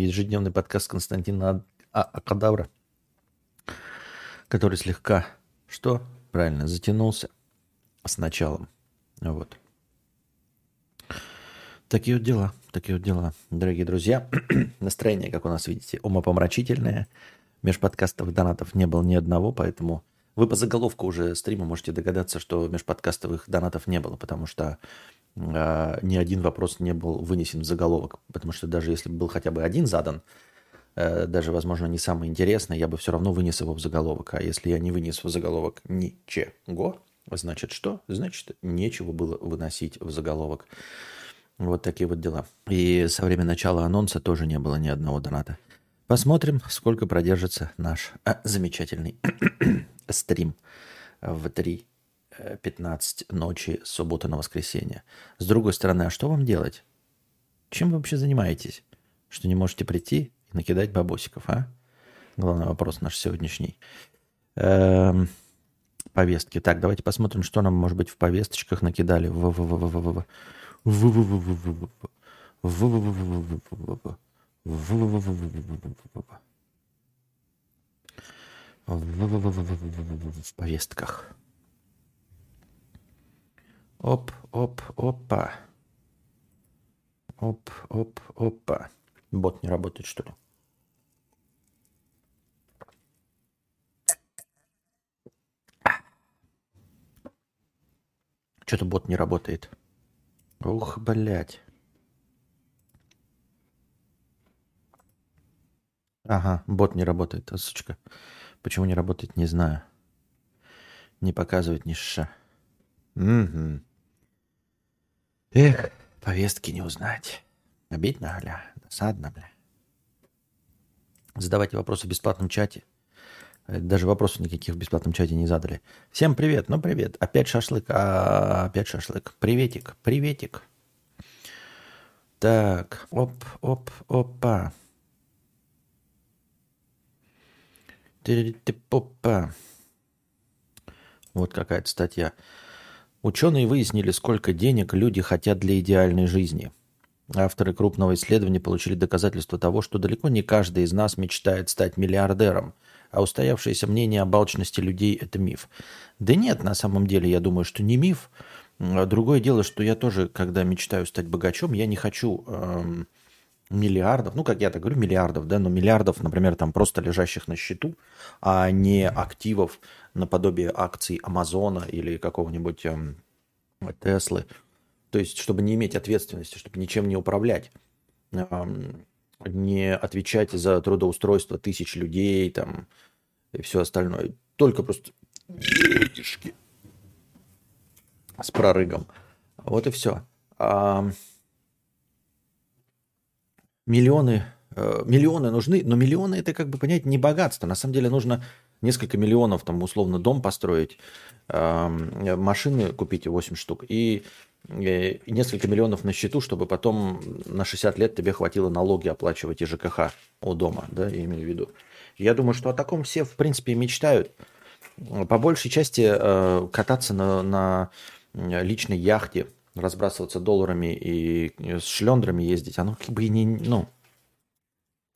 ежедневный подкаст Константина а Акадавра, который слегка, что? Правильно, затянулся с началом. Вот. Такие вот дела, такие вот дела, дорогие друзья. Настроение, как у нас видите, умопомрачительное. Межподкастовых донатов не было ни одного, поэтому вы по заголовку уже стрима можете догадаться, что межподкастовых донатов не было, потому что э, ни один вопрос не был вынесен в заголовок. Потому что даже если бы был хотя бы один задан, э, даже, возможно, не самый интересный, я бы все равно вынес его в заголовок. А если я не вынес в заголовок ничего, значит что? Значит, нечего было выносить в заголовок. Вот такие вот дела. И со времени начала анонса тоже не было ни одного доната. Посмотрим, сколько продержится наш а, замечательный стрим в 3.15 ночи с субботы на воскресенье. С другой стороны, а что вам делать? Чем вы вообще занимаетесь? Что не можете прийти и накидать бабосиков, а? Главный вопрос наш сегодняшний. Эм, повестки. Так, давайте посмотрим, что нам, может быть, в повесточках накидали. В -в повестках. Оп, оп, опа. Оп, оп, опа. Бот не работает, что ли? Что-то бот не работает. Ух, блядь. Ага, бот не работает, а, сучка. Почему не работает, не знаю. Не показывает ни ша. Угу. Эх, повестки не узнать. Обидно, бля. Досадно, бля. Задавайте вопросы в бесплатном чате. Э, даже вопросов никаких в бесплатном чате не задали. Всем привет, ну привет. Опять шашлык, а опять шашлык. Приветик, приветик. Так, оп, оп, опа. Опа. Вот какая-то статья. Ученые выяснили, сколько денег люди хотят для идеальной жизни. Авторы крупного исследования получили доказательство того, что далеко не каждый из нас мечтает стать миллиардером – а устоявшееся мнение о балчности людей – это миф. Да нет, на самом деле, я думаю, что не миф. Другое дело, что я тоже, когда мечтаю стать богачом, я не хочу эм, миллиардов, ну, как я так говорю, миллиардов, да, но миллиардов, например, там просто лежащих на счету, а не активов наподобие акций Амазона или какого-нибудь эм, Теслы. То есть, чтобы не иметь ответственности, чтобы ничем не управлять. Эм, не отвечать за трудоустройство тысяч людей там и все остальное. Только просто денежки с прорыгом. Вот и все. А миллионы, э, миллионы нужны, но миллионы это как бы понять не богатство. На самом деле нужно несколько миллионов, там условно дом построить, машины купить 8 штук и Э, несколько миллионов на счету, чтобы потом на 60 лет тебе хватило налоги оплачивать и ЖКХ у дома, да, я имею в виду. Я думаю, что о таком все, в принципе, мечтают. По большей части э, кататься на, на личной яхте, разбрасываться долларами и с шлендрами ездить, оно как бы и не, ну,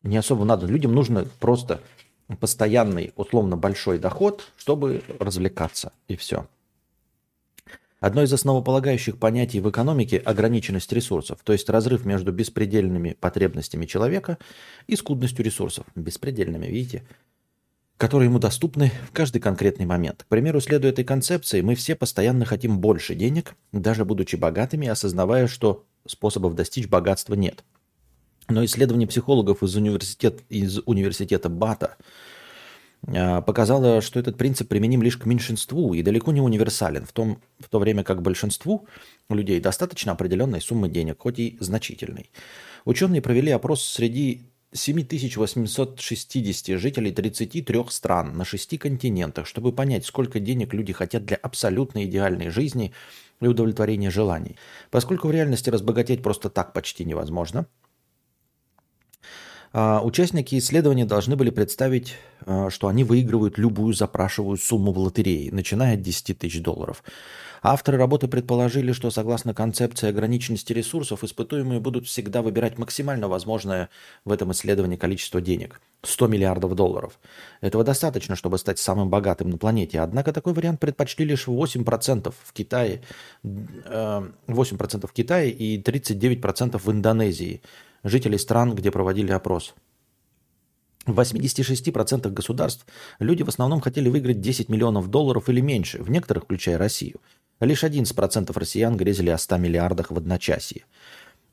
не особо надо. Людям нужно просто постоянный, условно большой доход, чтобы развлекаться, и все. Одно из основополагающих понятий в экономике – ограниченность ресурсов, то есть разрыв между беспредельными потребностями человека и скудностью ресурсов. Беспредельными, видите? Которые ему доступны в каждый конкретный момент. К примеру, следуя этой концепции, мы все постоянно хотим больше денег, даже будучи богатыми, осознавая, что способов достичь богатства нет. Но исследование психологов из, университет, из университета Бата – а, показала, что этот принцип применим лишь к меньшинству и далеко не универсален, в, том, в то время как большинству людей достаточно определенной суммы денег, хоть и значительной. Ученые провели опрос среди 7860 жителей 33 стран на 6 континентах, чтобы понять, сколько денег люди хотят для абсолютно идеальной жизни и удовлетворения желаний. Поскольку в реальности разбогатеть просто так почти невозможно – А, участники исследования должны были представить, а, что они выигрывают любую запрашиваемую сумму в лотерее, начиная от 10 тысяч долларов. Авторы работы предположили, что согласно концепции ограниченности ресурсов, испытуемые будут всегда выбирать максимально возможное в этом исследовании количество денег – 100 миллиардов долларов. Этого достаточно, чтобы стать самым богатым на планете. Однако такой вариант предпочли лишь 8% в Китае, 8% э, в Китае и 39% в Индонезии – жителей стран, где проводили опрос. В 86% государств люди в основном хотели выиграть 10 миллионов долларов или меньше, в некоторых, включая Россию. Лишь 11% россиян грезили о 100 миллиардах в одночасье.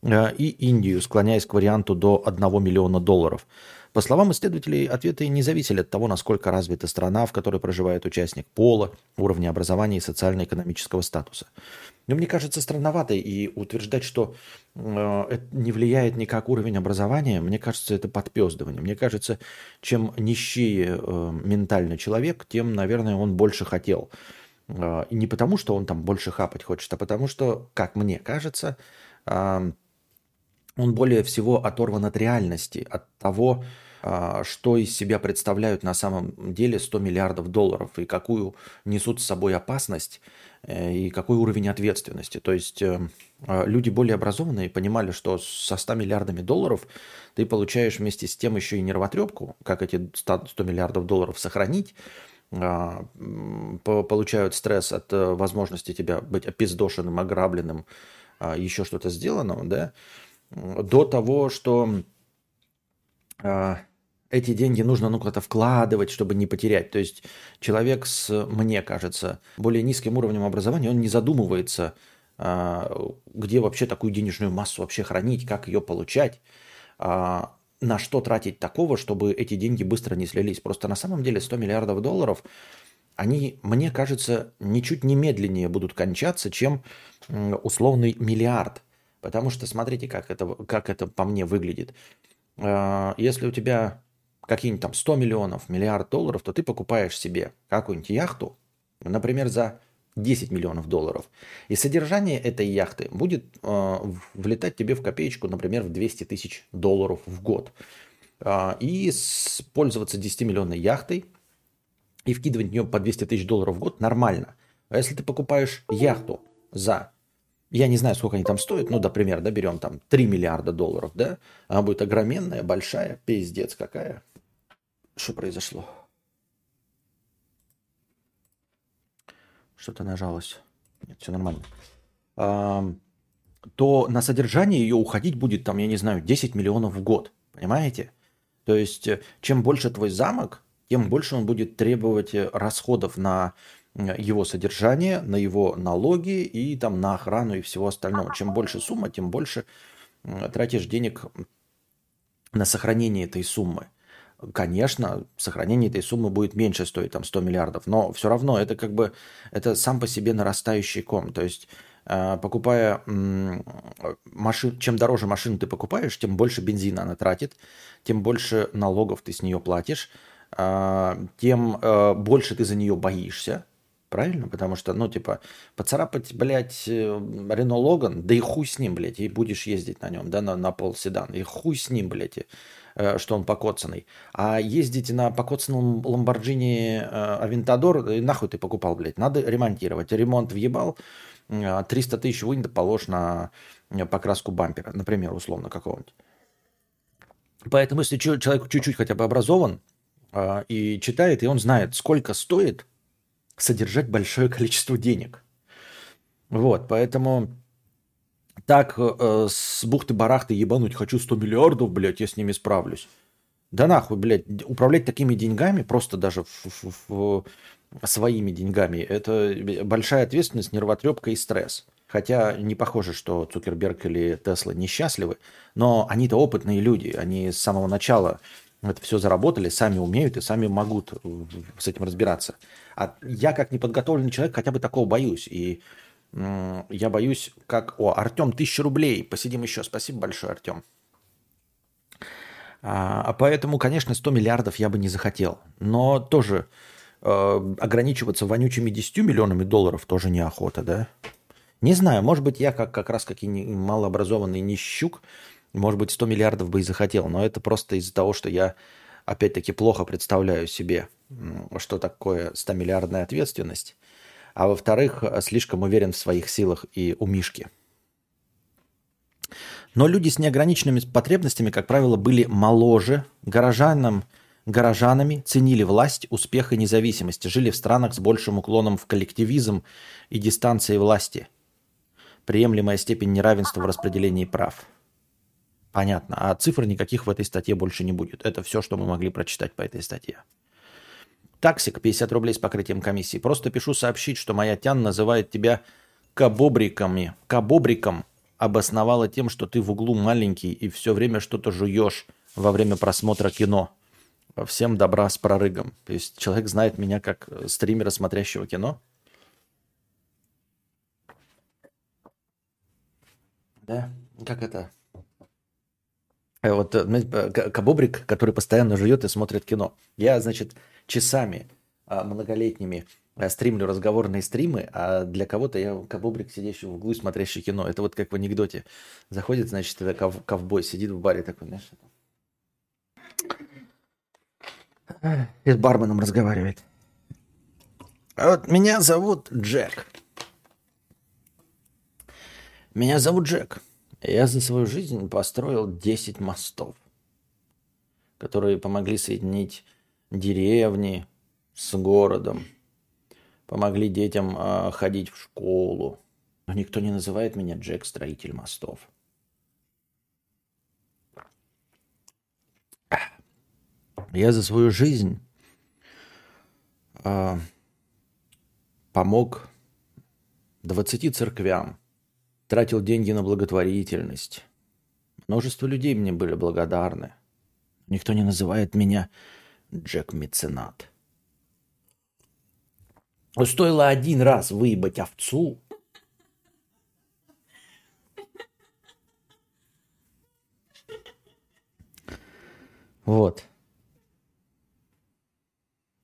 Э, и Индию, склоняясь к варианту до 1 миллиона долларов. По словам исследователей, ответы не зависели от того, насколько развита страна, в которой проживает участник, пола, уровня образования и социально-экономического статуса. Но мне кажется странновато и утверждать, что э, это не влияет никак уровень образования, мне кажется, это подпездывание. Мне кажется, чем нищее э, ментально человек, тем, наверное, он больше хотел. Э, и не потому, что он там больше хапать хочет, а потому что, как мне кажется, он более всего оторван от реальности, от того, а, что из себя представляют на самом деле 100 миллиардов долларов и какую несут с собой опасность э, и какой уровень ответственности. То есть э, а, люди более образованные понимали, что со 100 миллиардами долларов ты получаешь вместе с тем еще и нервотрепку, как эти 100 миллиардов долларов сохранить, а, получают стресс от э, возможности тебя быть опиздошенным, ограбленным, еще что-то сделанного, да, до того, что эти деньги нужно ну куда-то вкладывать, чтобы не потерять. То есть человек с, мне кажется, более низким уровнем образования, он не задумывается, а, где вообще такую денежную массу вообще хранить, как ее получать, а, на что тратить такого, чтобы эти деньги быстро не слились. Просто на самом деле 100 миллиардов долларов, они, мне кажется, ничуть не медленнее будут кончаться, чем условный миллиард. Потому что смотрите, как это, как это по мне выглядит. А, если у тебя какие-нибудь там 100 миллионов, миллиард долларов, то ты покупаешь себе какую-нибудь яхту, например, за 10 миллионов долларов. И содержание этой яхты будет э, влетать тебе в копеечку, например, в 200 тысяч долларов в год. Э, и пользоваться 10-миллионной яхтой и вкидывать в нее по 200 тысяч долларов в год нормально. А если ты покупаешь яхту за, я не знаю, сколько они там стоят, ну, например, да, берем там 3 миллиарда долларов, да, она будет огроменная, большая, пиздец какая, что произошло? Что-то нажалось. Нет, все нормально. То на содержание ее уходить будет, там, я не знаю, 10 миллионов в год. Понимаете? То есть, э, чем больше твой замок, тем больше он будет требовать э, расходов на его содержание, на его налоги и там на охрану и всего остального. Чем больше сумма, тем больше тратишь денег на сохранение этой суммы конечно, сохранение этой суммы будет меньше стоить, там 100 миллиардов, но все равно это как бы, это сам по себе нарастающий ком. То есть, э, покупая машин, чем дороже машину ты покупаешь, тем больше бензина она тратит, тем больше налогов ты с нее платишь, э, тем э, больше ты за нее боишься, Правильно? Потому что, ну, типа, поцарапать, блядь, Рено Логан, да и хуй с ним, блядь, и будешь ездить на нем, да, на, на пол седан, и хуй с ним, блядь, что он покоцанный. А ездить на покоцанном Ламборджини Авентадор, э, нахуй ты покупал, блядь, надо ремонтировать. Ремонт въебал, 300 тысяч вынь, положь на э, покраску бампера, например, условно какого-нибудь. Поэтому, если человек чуть-чуть хотя бы образован и читает, и он знает, сколько стоит содержать большое количество денег. Вот, поэтому так э, с бухты-барахты ебануть, хочу 100 миллиардов, блядь, я с ними справлюсь. Да нахуй, блядь, управлять такими деньгами, просто даже в, в, в, своими деньгами, это большая ответственность, нервотрепка и стресс. Хотя не похоже, что Цукерберг или Тесла несчастливы, но они-то опытные люди, они с самого начала это все заработали, сами умеют и сами могут с этим разбираться. А я как неподготовленный человек хотя бы такого боюсь. И я боюсь, как... О, Артем, тысяча рублей. Посидим еще. Спасибо большое, Артем. А, а поэтому, конечно, 100 миллиардов я бы не захотел. Но тоже э, ограничиваться вонючими 10 миллионами долларов тоже неохота, да? Не знаю, может быть, я как, как раз как и малообразованный нищук Может быть, 100 миллиардов бы и захотел, но это просто из-за того, что я, опять-таки, плохо представляю себе, что такое 100-миллиардная ответственность. А во-вторых, слишком уверен в своих силах и у Мишки. Но люди с неограниченными потребностями, как правило, были моложе, горожанам, горожанами, ценили власть, успех и независимость, жили в странах с большим уклоном в коллективизм и дистанции власти. Приемлемая степень неравенства в распределении прав – Понятно. А цифр никаких в этой статье больше не будет. Это все, что мы могли прочитать по этой статье. Таксик, 50 рублей с покрытием комиссии. Просто пишу сообщить, что моя тян называет тебя кабобриками. Кабобриком обосновала тем, что ты в углу маленький и все время что-то жуешь во время просмотра кино. Всем добра с прорыгом. То есть человек знает меня как стримера, смотрящего кино. Да? Как это? Э, вот э, э, кабобрик, который постоянно жует и смотрит кино. Я, значит, часами а, многолетними стримлю разговорные стримы, а для кого-то я кабобрик, сидящий в углу смотрящий кино. Это вот как в анекдоте. Заходит, значит, это ков- ковбой, сидит в баре такой, знаешь, и с барменом разговаривает. А вот меня зовут Джек. Меня зовут Джек. Я за свою жизнь построил 10 мостов, которые помогли соединить деревни с городом, помогли детям э, ходить в школу. Но никто не называет меня Джек Строитель мостов. Я за свою жизнь э, помог 20 церквям, Тратил деньги на благотворительность. Множество людей мне были благодарны. Никто не называет меня Джек-меценат. Стоило один раз выебать овцу, Вот.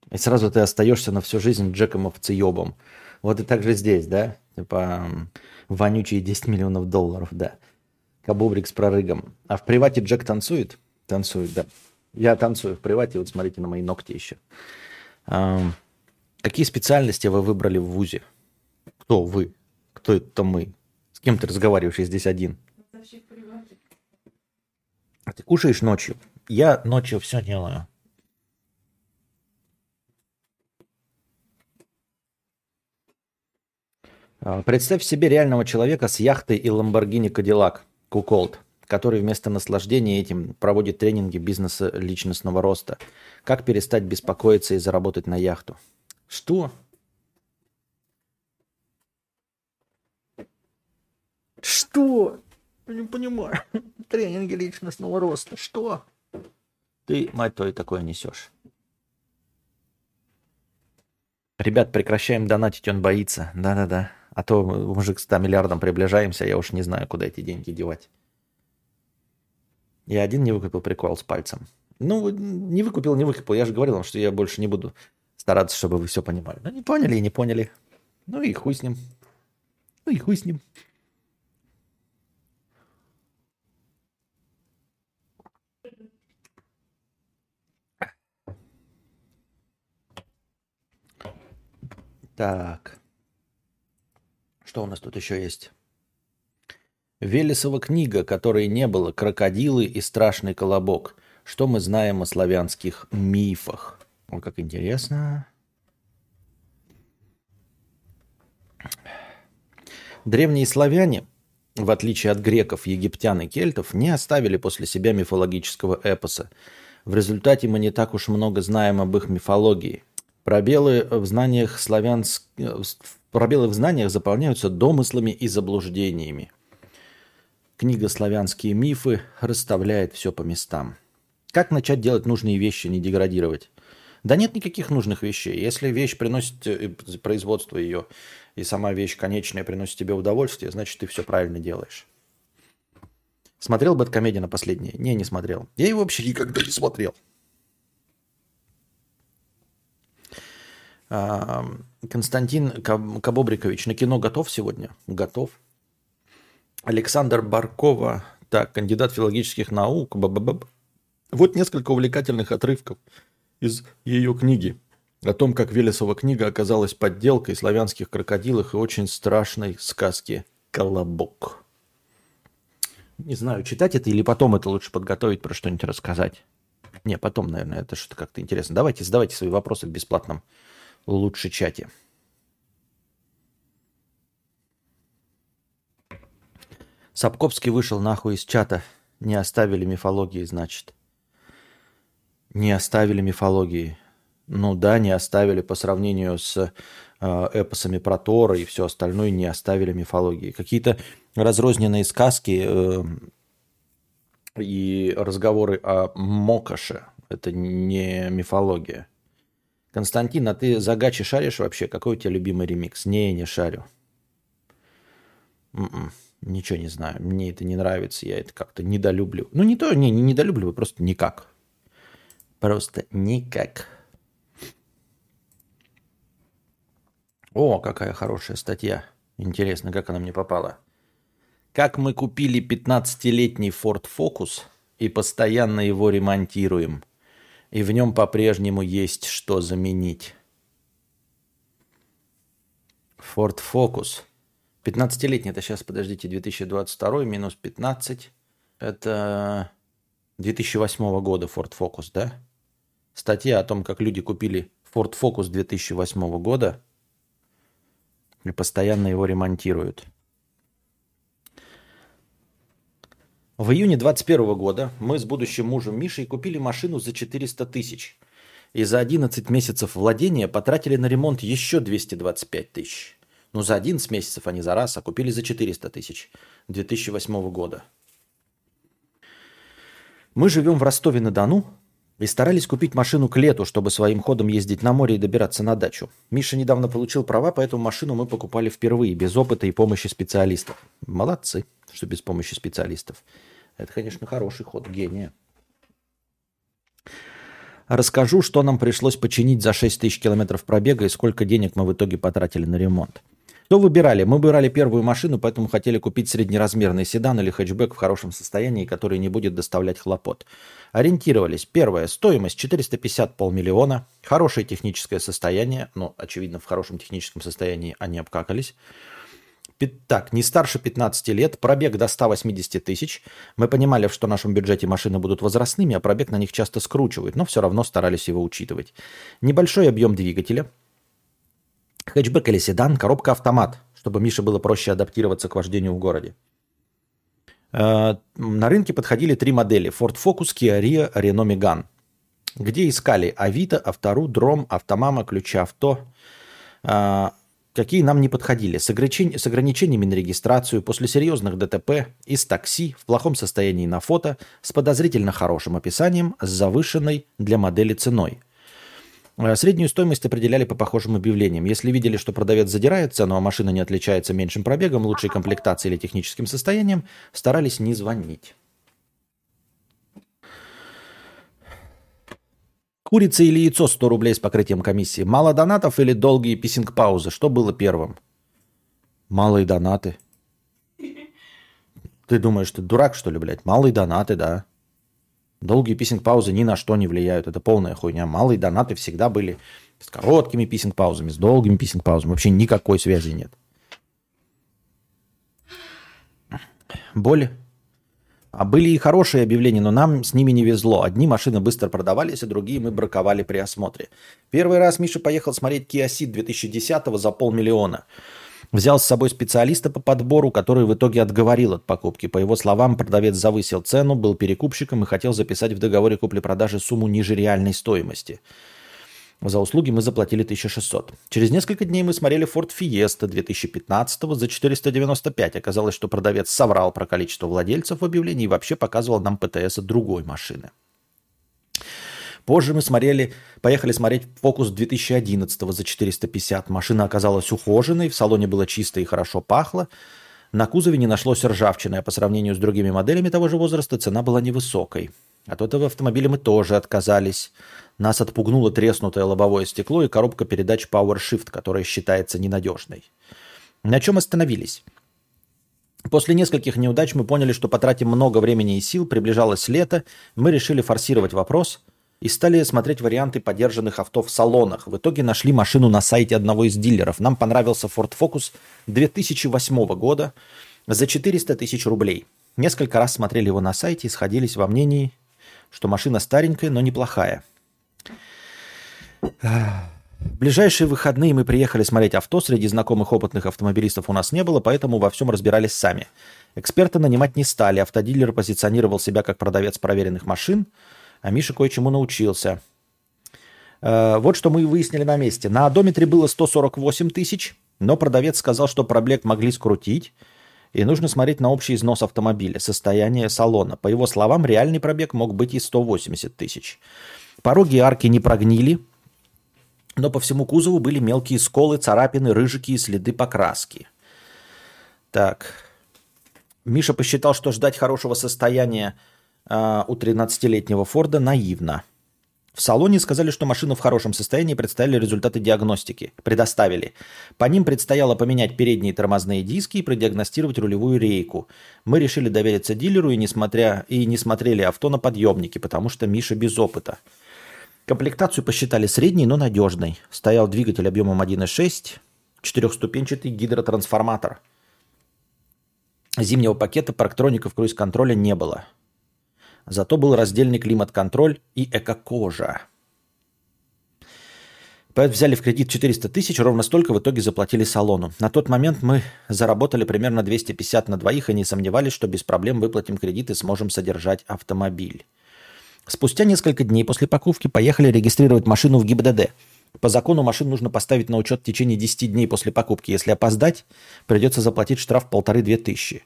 И сразу ты остаешься на всю жизнь Джеком овцеебом. Вот и так же здесь, да? Типа вонючие 10 миллионов долларов, да. Кабубрик с прорыгом. А в привате Джек танцует? Танцует, да. Я танцую в привате, вот смотрите на мои ногти еще. А, какие специальности вы выбрали в ВУЗе? Кто вы? Кто это мы? С кем ты разговариваешь, я здесь один? А ты кушаешь ночью? Я ночью все делаю. А, представь себе реального человека с яхтой и Lamborghini Cadillac Куколд, который вместо наслаждения этим проводит тренинги бизнеса личностного роста. Как перестать беспокоиться и заработать на яхту? Что? Что? Я не понимаю. Тренинги личностного роста. Что? Ты, мать твою, такое несешь. Ребят, прекращаем донатить, он боится. Да-да-да. А то уже к 100 миллиардам приближаемся, я уж не знаю, куда эти деньги девать. Я один не выкупил прикол с пальцем. Ну, не выкупил, не выкупил. Я же говорил вам, что я больше не буду стараться, чтобы вы все понимали. Ну, не поняли и не поняли. Ну и хуй с ним. Ну и хуй с ним. Так. Что у нас тут еще есть? Велесова книга, которой не было, крокодилы и страшный колобок. Что мы знаем о славянских мифах? О, как интересно. Древние славяне, в отличие от греков, египтян и кельтов, не оставили после себя мифологического эпоса. В результате мы не так уж много знаем об их мифологии. Пробелы в знаниях славянск... Пробелы в знаниях заполняются домыслами и заблуждениями. Книга «Славянские мифы» расставляет все по местам. Как начать делать нужные вещи, не деградировать? Да нет никаких нужных вещей. Если вещь приносит э, производство ее, и сама вещь конечная приносит тебе удовольствие, значит, ты все правильно делаешь. Смотрел Бэткомедия на последнее? Не, не смотрел. Я его вообще никогда не смотрел. Константин Кабобрикович на кино готов сегодня? Готов. Александр Баркова Так, кандидат филологических наук. Б-б-б. Вот несколько увлекательных отрывков из ее книги о том, как Велесова книга оказалась подделкой славянских крокодилах и очень страшной сказки «Колобок». Не знаю, читать это или потом это лучше подготовить, про что-нибудь рассказать. Не, потом, наверное, это что-то как-то интересно. Давайте задавайте свои вопросы в бесплатном лучше чате. Сапковский вышел нахуй из чата. Не оставили мифологии, значит. Не оставили мифологии. Ну да, не оставили по сравнению с э, эпосами про Тора и все остальное, не оставили мифологии. Какие-то разрозненные сказки э, и разговоры о Мокаше. Это не мифология. Константин, а ты за гачи шаришь вообще? Какой у тебя любимый ремикс? Не, не шарю. М-м, ничего не знаю. Мне это не нравится. Я это как-то недолюблю. Ну, не то, не, не недолюбливаю, просто никак. Просто никак. О, какая хорошая статья. Интересно, как она мне попала. Как мы купили 15-летний Ford Focus и постоянно его ремонтируем. И в нем по-прежнему есть что заменить. Ford Focus. 15-летний, это сейчас, подождите, 2022 минус 15. Это 2008 года Ford Focus, да? Статья о том, как люди купили Ford Focus 2008 года и постоянно его ремонтируют. В июне 2021 года мы с будущим мужем Мишей купили машину за 400 тысяч. И за 11 месяцев владения потратили на ремонт еще 225 тысяч. Ну, за 11 месяцев, а не за раз, а купили за 400 тысяч 2008 года. Мы живем в Ростове-на-Дону и старались купить машину к лету, чтобы своим ходом ездить на море и добираться на дачу. Миша недавно получил права, поэтому машину мы покупали впервые, без опыта и помощи специалистов. Молодцы, что без помощи специалистов. Это, конечно, хороший ход гения. Расскажу, что нам пришлось починить за 6 тысяч километров пробега и сколько денег мы в итоге потратили на ремонт. Что выбирали? Мы выбирали первую машину, поэтому хотели купить среднеразмерный седан или хэтчбэк в хорошем состоянии, который не будет доставлять хлопот. Ориентировались. Первое. Стоимость 450 полмиллиона. Хорошее техническое состояние. Ну, очевидно, в хорошем техническом состоянии они обкакались. Так, не старше 15 лет, пробег до 180 тысяч. Мы понимали, что в нашем бюджете машины будут возрастными, а пробег на них часто скручивают, но все равно старались его учитывать. Небольшой объем двигателя. Хэтчбэк или седан, коробка автомат, чтобы Мише было проще адаптироваться к вождению в городе. Э, на рынке подходили три модели. Ford Focus, Kia Rio, Renault Megane. Где искали Авито, Автору, Дром, Автомама, Ключи Авто. Какие нам не подходили, с, ограничень, с ограничениями на регистрацию, после серьезных ДТП, из такси, в плохом состоянии на фото, с подозрительно хорошим описанием, с завышенной для модели ценой. Э, среднюю стоимость определяли по похожим объявлениям. Если видели, что продавец задирает цену, а машина не отличается меньшим пробегом, лучшей комплектацией или техническим состоянием, старались не звонить. Курица или яйцо 100 рублей с покрытием комиссии. Мало донатов или долгие писинг-паузы? Что было первым? Малые донаты. Ты думаешь, ты дурак, что ли, блядь? Малые донаты, да. Долгие писинг-паузы ни на что не влияют. Это полная хуйня. Малые донаты всегда были с короткими писинг-паузами, с долгими писинг-паузами. Вообще никакой связи нет. Боль а были и хорошие объявления, но нам с ними не везло. Одни машины быстро продавались, а другие мы браковали при осмотре. Первый раз Миша поехал смотреть Kia Ceed 2010 за полмиллиона. Взял с собой специалиста по подбору, который в итоге отговорил от покупки. По его словам, продавец завысил цену, был перекупщиком и хотел записать в договоре купли-продажи сумму ниже реальной стоимости. За услуги мы заплатили 1600. Через несколько дней мы смотрели Ford Fiesta 2015 за 495. Оказалось, что продавец соврал про количество владельцев в объявлении и вообще показывал нам ПТС другой машины. Позже мы смотрели, поехали смотреть Focus 2011 за 450. Машина оказалась ухоженной, в салоне было чисто и хорошо пахло. На кузове не нашлось ржавчины, а по сравнению с другими моделями того же возраста цена была невысокой. От этого автомобиля мы тоже отказались. Нас отпугнуло треснутое лобовое стекло и коробка передач PowerShift, которая считается ненадежной. На чем остановились? После нескольких неудач мы поняли, что потратим много времени и сил, приближалось лето, мы решили форсировать вопрос и стали смотреть варианты подержанных авто в салонах. В итоге нашли машину на сайте одного из дилеров. Нам понравился Ford Focus 2008 года за 400 тысяч рублей. Несколько раз смотрели его на сайте и сходились во мнении, что машина старенькая, но неплохая. В ближайшие выходные мы приехали смотреть авто. Среди знакомых опытных автомобилистов у нас не было, поэтому во всем разбирались сами. Эксперта нанимать не стали. Автодилер позиционировал себя как продавец проверенных машин, а Миша кое-чему научился. Э, вот что мы выяснили на месте. На одометре было 148 тысяч, но продавец сказал, что проблек могли скрутить, и нужно смотреть на общий износ автомобиля, состояние салона. По его словам, реальный пробег мог быть и 180 тысяч. Пороги и арки не прогнили, но по всему кузову были мелкие сколы, царапины, рыжики и следы покраски. Так. Миша посчитал, что ждать хорошего состояния э, у 13-летнего Форда наивно. В салоне сказали, что машину в хорошем состоянии представили результаты диагностики. Предоставили. По ним предстояло поменять передние тормозные диски и продиагностировать рулевую рейку. Мы решили довериться дилеру и, несмотря, и не смотрели авто на подъемники, потому что Миша без опыта. Комплектацию посчитали средней, но надежной. Стоял двигатель объемом 1.6, четырехступенчатый гидротрансформатор. Зимнего пакета парктроников круиз-контроля не было. Зато был раздельный климат-контроль и эко-кожа. Поэтому взяли в кредит 400 тысяч, ровно столько в итоге заплатили салону. На тот момент мы заработали примерно 250 на двоих и не сомневались, что без проблем выплатим кредит и сможем содержать автомобиль. Спустя несколько дней после покупки поехали регистрировать машину в ГИБДД. По закону машину нужно поставить на учет в течение 10 дней после покупки. Если опоздать, придется заплатить штраф полторы-две тысячи.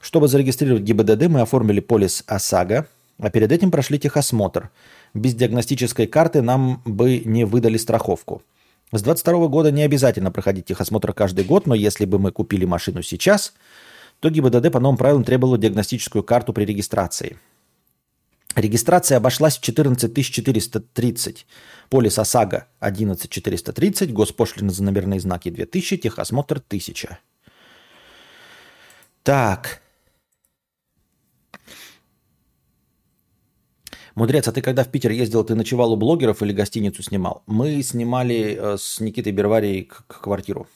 Чтобы зарегистрировать ГИБДД, мы оформили полис ОСАГО, а перед этим прошли техосмотр. Без диагностической карты нам бы не выдали страховку. С 22 года не обязательно проходить техосмотр каждый год, но если бы мы купили машину сейчас, то ГИБДД по новым правилам требовало диагностическую карту при регистрации. Регистрация обошлась в 14 430. Полис ОСАГО 11 430, госпошлина за номерные знаки 2000, техосмотр 1000. Так, Мудрец, а ты когда в Питер ездил, ты ночевал у блогеров или гостиницу снимал? Мы снимали э, с Никитой Берварией квартиру.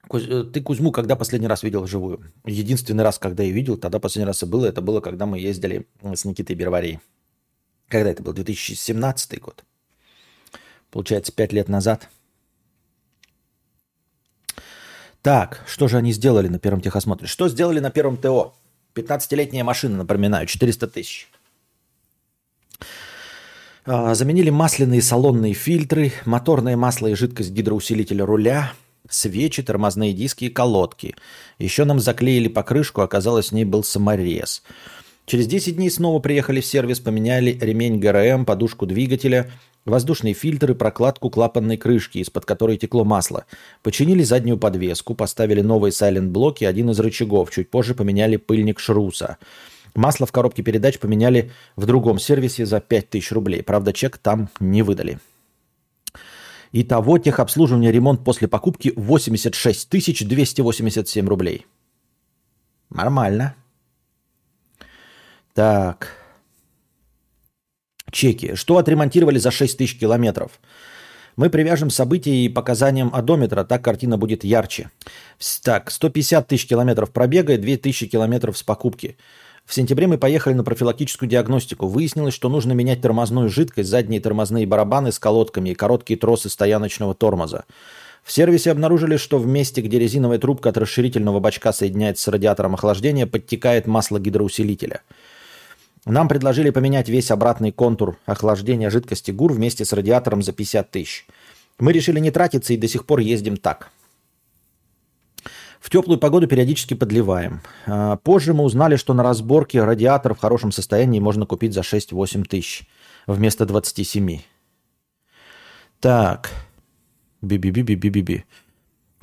Куз... Э, ты Кузьму когда последний раз видел вживую? Единственный раз, когда я видел, тогда последний раз и было, это было, когда мы ездили с Никитой Берварией. Когда это был? 2017 год. Получается, пять лет назад. Так, что же они сделали на первом техосмотре? Что сделали на первом ТО? 15-летняя машина, напоминаю, 400 тысяч. А, заменили масляные салонные фильтры, моторное масло и жидкость гидроусилителя руля, свечи, тормозные диски и колодки. Еще нам заклеили покрышку, оказалось, в ней был саморез. Через 10 дней снова приехали в сервис, поменяли ремень ГРМ, подушку двигателя, воздушные фильтры, прокладку клапанной крышки, из-под которой текло масло. Починили заднюю подвеску, поставили новые сайлент-блоки, один из рычагов. Чуть позже поменяли пыльник шруса. Масло в коробке передач поменяли в другом сервисе за 5000 рублей. Правда, чек там не выдали. Итого техобслуживание, ремонт после покупки 86 287 рублей. Нормально. Так. Чеки. Что отремонтировали за 6 тысяч километров? Мы привяжем события и показаниям одометра, так картина будет ярче. Так, 150 тысяч километров пробега и 2000 километров с покупки. В сентябре мы поехали на профилактическую диагностику. Выяснилось, что нужно менять тормозную жидкость, задние тормозные барабаны с колодками и короткие тросы стояночного тормоза. В сервисе обнаружили, что в месте, где резиновая трубка от расширительного бачка соединяется с радиатором охлаждения, подтекает масло гидроусилителя – нам предложили поменять весь обратный контур охлаждения жидкости ГУР вместе с радиатором за 50 тысяч. Мы решили не тратиться и до сих пор ездим так. В теплую погоду периодически подливаем. А, позже мы узнали, что на разборке радиатор в хорошем состоянии можно купить за 6-8 тысяч вместо 27. Так. Би-би-би-би-би-би.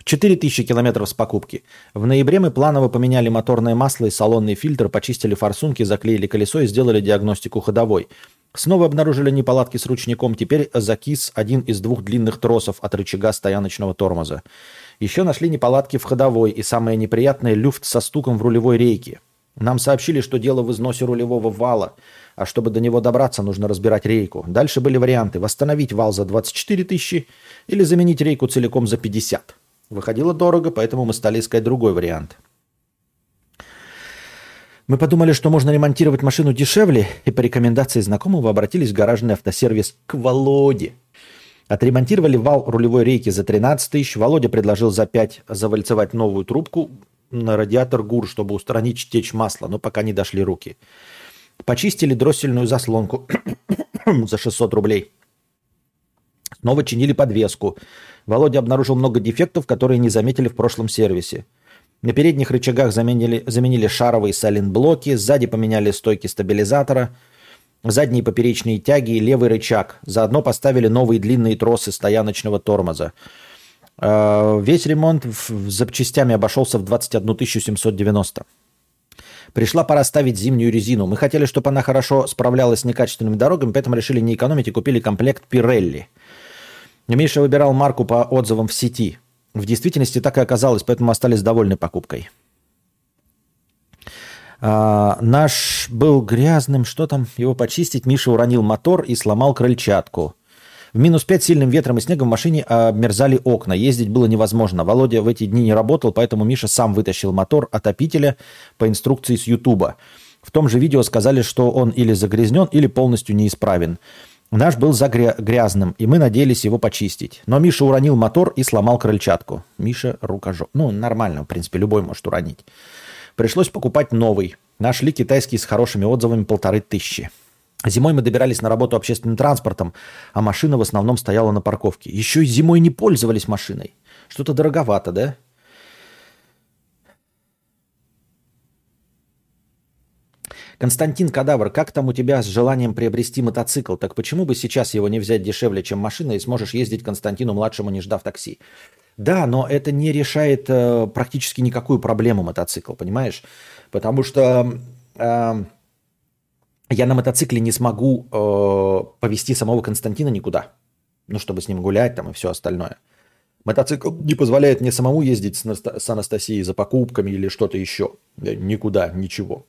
4000 километров с покупки. В ноябре мы планово поменяли моторное масло и салонный фильтр, почистили форсунки, заклеили колесо и сделали диагностику ходовой. Снова обнаружили неполадки с ручником. Теперь закис один из двух длинных тросов от рычага стояночного тормоза. Еще нашли неполадки в ходовой и самое неприятное – люфт со стуком в рулевой рейке. Нам сообщили, что дело в износе рулевого вала, а чтобы до него добраться, нужно разбирать рейку. Дальше были варианты – восстановить вал за 24 тысячи или заменить рейку целиком за 50. Выходило дорого, поэтому мы стали искать другой вариант. Мы подумали, что можно ремонтировать машину дешевле, и по рекомендации знакомого обратились в гаражный автосервис к Володе – Отремонтировали вал рулевой рейки за 13 тысяч. Володя предложил за 5 завальцевать новую трубку на радиатор ГУР, чтобы устранить течь масла, но пока не дошли руки. Почистили дроссельную заслонку за 600 рублей. Снова чинили подвеску. Володя обнаружил много дефектов, которые не заметили в прошлом сервисе. На передних рычагах заменили, заменили шаровые сайлент-блоки, сзади поменяли стойки стабилизатора – задние поперечные тяги и левый рычаг. Заодно поставили новые длинные тросы стояночного тормоза. А, весь ремонт в запчастями обошелся в 21 790. Пришла пора ставить зимнюю резину. Мы хотели, чтобы она хорошо справлялась с некачественными дорогами, поэтому решили не экономить и купили комплект Пирелли. Миша выбирал марку по отзывам в сети. В действительности так и оказалось, поэтому остались довольны покупкой. А, наш был грязным, что там, его почистить. Миша уронил мотор и сломал крыльчатку. В минус 5 сильным ветром и снегом в машине обмерзали окна. Ездить было невозможно. Володя в эти дни не работал, поэтому Миша сам вытащил мотор отопителя по инструкции с Ютуба. В том же видео сказали, что он или загрязнен, или полностью неисправен. Наш был загрязным, и мы надеялись его почистить. Но Миша уронил мотор и сломал крыльчатку. Миша рукожоп. Ну, нормально, в принципе, любой может уронить. Пришлось покупать новый. Нашли китайский с хорошими отзывами полторы тысячи. Зимой мы добирались на работу общественным транспортом, а машина в основном стояла на парковке. Еще и зимой не пользовались машиной. Что-то дороговато, да? Константин Кадавр, как там у тебя с желанием приобрести мотоцикл? Так почему бы сейчас его не взять дешевле, чем машина, и сможешь ездить Константину-младшему, не ждав такси? Да, но это не решает э, практически никакую проблему мотоцикл, понимаешь? Потому что э, я на мотоцикле не смогу э, повести самого Константина никуда. Ну, чтобы с ним гулять там и все остальное. Мотоцикл не позволяет мне самому ездить с Анастасией за покупками или что-то еще. Никуда, ничего.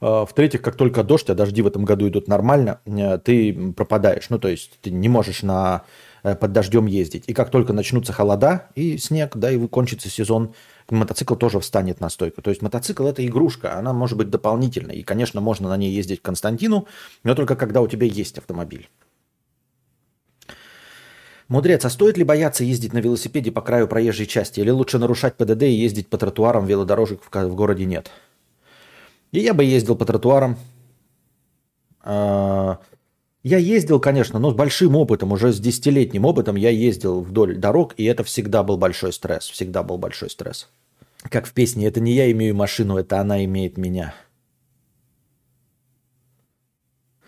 Э, в-третьих, как только дождь, а дожди в этом году идут нормально, э, ты пропадаешь. Ну, то есть ты не можешь на под дождем ездить. И как только начнутся холода и снег, да, и кончится сезон, мотоцикл тоже встанет на стойку. То есть мотоцикл это игрушка, она может быть дополнительной. И, конечно, можно на ней ездить к Константину, но только когда у тебя есть автомобиль. Мудрец, а стоит ли бояться ездить на велосипеде по краю проезжей части? Или лучше нарушать ПДД и ездить по тротуарам, велодорожек в, городе нет? И я бы ездил по тротуарам. Я ездил, конечно, но с большим опытом, уже с десятилетним опытом я ездил вдоль дорог, и это всегда был большой стресс, всегда был большой стресс. Как в песне, это не я имею машину, это она имеет меня.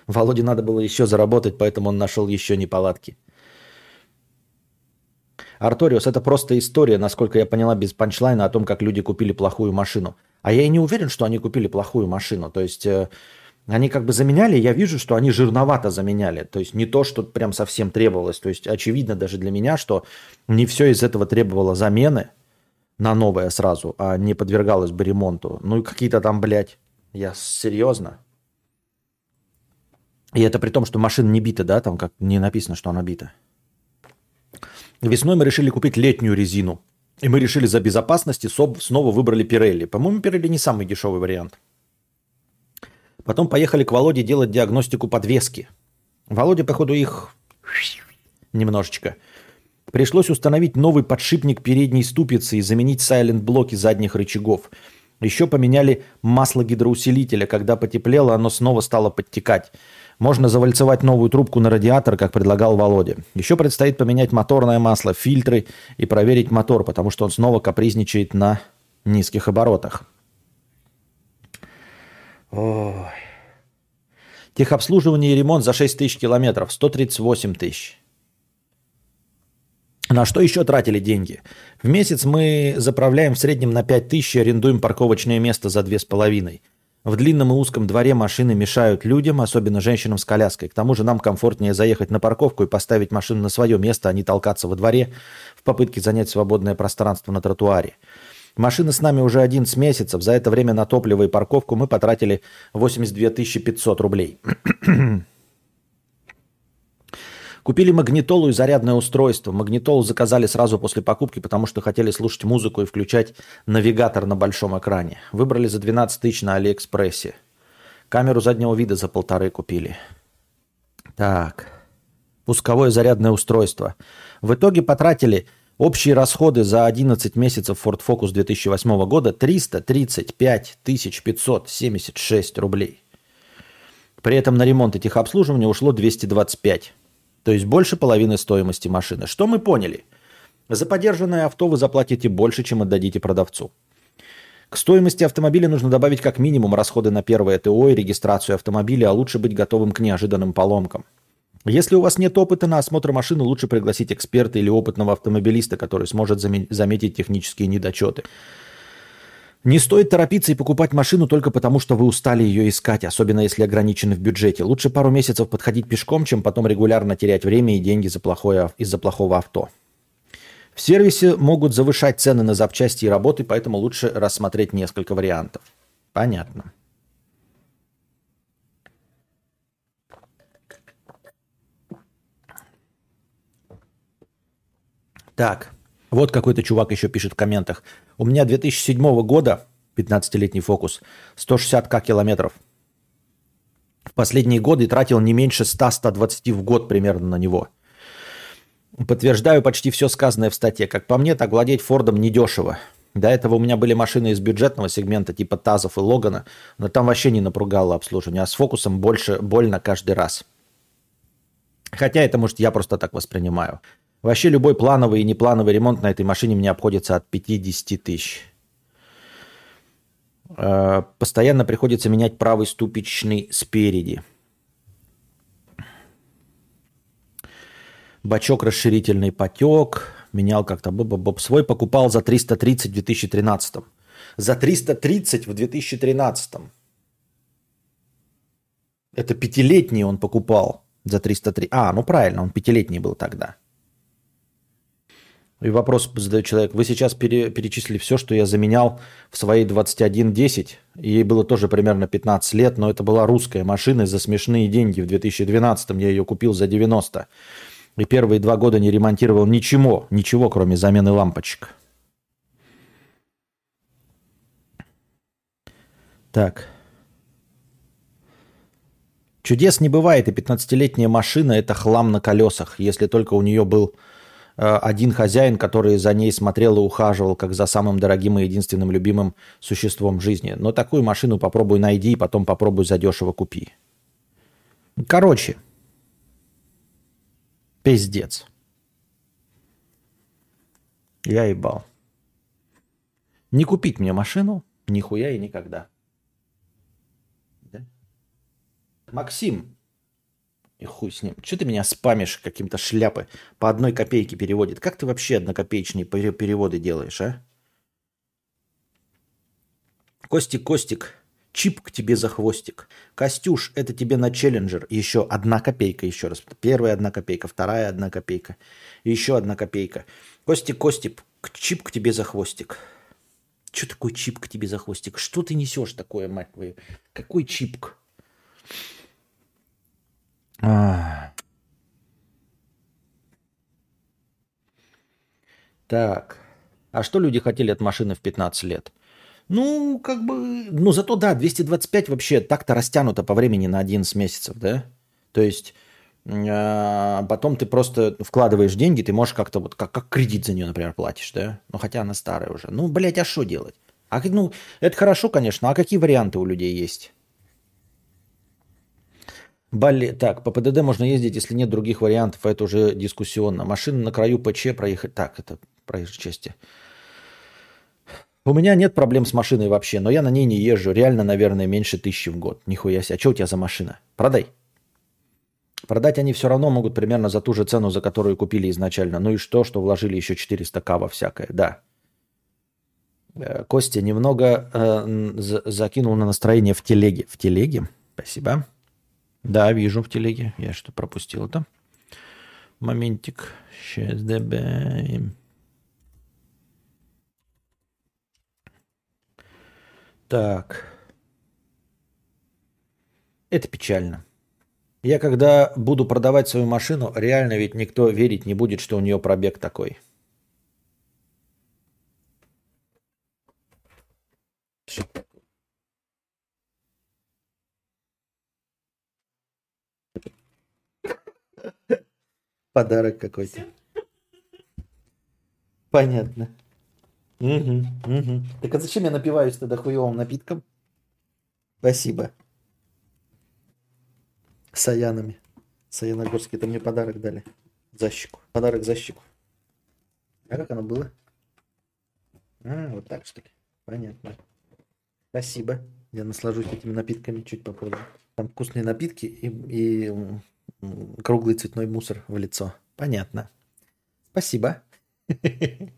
Володе надо было еще заработать, поэтому он нашел еще неполадки. Арториус, это просто история, насколько я поняла, без панчлайна о том, как люди купили плохую машину. А я и не уверен, что они купили плохую машину. То есть э, они как бы заменяли, я вижу, что они жирновато заменяли. То есть не то, что прям совсем требовалось. То есть очевидно даже для меня, что не все из этого требовало замены на новое сразу, а не подвергалось бы ремонту. Ну и какие-то там, блядь, я серьезно? И это при том, что машина не бита, да, там как не написано, что она бита. Весной мы решили купить летнюю резину. И мы решили за безопасности снова выбрали Пирелли. По-моему, Пирелли не самый дешевый вариант. Потом поехали к Володе делать диагностику подвески. Володя, походу, их немножечко. Пришлось установить новый подшипник передней ступицы и заменить сайлент-блоки задних рычагов. Еще поменяли масло гидроусилителя. Когда потеплело, оно снова стало подтекать. Можно завальцевать новую трубку на радиатор, как предлагал Володя. Еще предстоит поменять моторное масло, фильтры и проверить мотор, потому что он снова капризничает на низких оборотах. Ой. Техобслуживание и ремонт за 6 тысяч километров, 138 тысяч. На что еще тратили деньги? В месяц мы заправляем в среднем на 5 тысяч и арендуем парковочное место за 2,5. В длинном и узком дворе машины мешают людям, особенно женщинам с коляской. К тому же нам комфортнее заехать на парковку и поставить машину на свое место, а не толкаться во дворе в попытке занять свободное пространство на тротуаре. Машина с нами уже 11 месяцев. За это время на топливо и парковку мы потратили 82 500 рублей. Купили магнитолу и зарядное устройство. Магнитолу заказали сразу после покупки, потому что хотели слушать музыку и включать навигатор на большом экране. Выбрали за 12 тысяч на Алиэкспрессе. Камеру заднего вида за полторы купили. Так. Пусковое зарядное устройство. В итоге потратили общие расходы за 11 месяцев Ford Focus 2008 года 335 576 рублей. При этом на ремонт и техобслуживание ушло 225. То есть больше половины стоимости машины. Что мы поняли? За подержанное авто вы заплатите больше, чем отдадите продавцу. К стоимости автомобиля нужно добавить как минимум расходы на первое ТО и регистрацию автомобиля, а лучше быть готовым к неожиданным поломкам. Если у вас нет опыта на осмотр машины, лучше пригласить эксперта или опытного автомобилиста, который сможет заметить технические недочеты. Не стоит торопиться и покупать машину только потому, что вы устали ее искать, особенно если ограничены в бюджете. Лучше пару месяцев подходить пешком, чем потом регулярно терять время и деньги за плохое, из-за плохого авто. В сервисе могут завышать цены на запчасти и работы, поэтому лучше рассмотреть несколько вариантов. Понятно. Так, вот какой-то чувак еще пишет в комментах. У меня 2007 года, 15-летний фокус, 160к километров. В последние годы тратил не меньше 100-120 в год примерно на него. Подтверждаю почти все сказанное в статье. Как по мне, так владеть Фордом недешево. До этого у меня были машины из бюджетного сегмента типа Тазов и Логана, но там вообще не напругало обслуживание, а с фокусом больше больно каждый раз. Хотя это, может, я просто так воспринимаю. Вообще любой плановый и неплановый ремонт на этой машине мне обходится от 50 тысяч. Э, постоянно приходится менять правый ступичный спереди. Бачок расширительный потек. Менял как-то боб свой. Покупал за 330 в 2013. За 330 в 2013. Это пятилетний он покупал за 303. А, ну правильно, он пятилетний был тогда. И вопрос задает человек. Вы сейчас пере, перечислили все, что я заменял в своей 2110. Ей было тоже примерно 15 лет, но это была русская машина за смешные деньги. В 2012 я ее купил за 90. И первые два года не ремонтировал ничего, ничего, кроме замены лампочек. Так. Чудес не бывает, и 15-летняя машина – это хлам на колесах, если только у нее был один хозяин, который за ней смотрел и ухаживал, как за самым дорогим и единственным любимым существом жизни. Но такую машину попробуй найди, и потом попробуй задешево купи. Короче, пиздец. Я ебал. Не купить мне машину, нихуя и никогда. Да? Максим, и хуй с ним. Че ты меня спамишь каким-то шляпы? По одной копейке переводит. Как ты вообще однокопеечные переводы делаешь, а? Костик, Костик, чип к тебе за хвостик. Костюш, это тебе на челленджер. Еще одна копейка, еще раз. Первая одна копейка, вторая одна копейка. еще одна копейка. Костик, Костик, чип к тебе за хвостик. Что такое чип к тебе за хвостик? Что ты несешь такое, мать твою? Какой чипк? А. Так. А что люди хотели от машины в 15 лет? Ну, как бы, ну зато да, 225 вообще так-то растянуто по времени на 11 месяцев, да? То есть э, потом ты просто вкладываешь деньги, ты можешь как-то вот, как, как кредит за нее, например, платишь, да? Ну, хотя она старая уже. Ну, блядь, а что делать? А, ну, это хорошо, конечно, а какие варианты у людей есть? Балли... Так, по ПДД можно ездить, если нет других вариантов, а это уже дискуссионно. Машина на краю ПЧ проехать. Так, это проезжей части. У меня нет проблем с машиной вообще, но я на ней не езжу. Реально, наверное, меньше тысячи в год. Нихуя себе. А что у тебя за машина? Продай. Продать они все равно могут примерно за ту же цену, за которую купили изначально. Ну и что, что вложили еще 400 к во всякое, да. Э, Костя немного э, закинул на настроение в телеге. В телеге? Спасибо. Да, вижу в телеге. Я что пропустил это? Моментик. Сейчас добавим. Так. Это печально. Я когда буду продавать свою машину, реально ведь никто верить не будет, что у нее пробег такой. Подарок какой-то. Понятно. Угу, угу. Так а зачем я напиваюсь тогда хуевым напитком? Спасибо. Саянами. Саяногорские, это мне подарок дали. Защику. Подарок защику. А как оно было? А, вот так что ли. Понятно. Спасибо. Я наслажусь этими напитками чуть попозже. Там вкусные напитки и, и круглый цветной мусор в лицо. Понятно. Спасибо.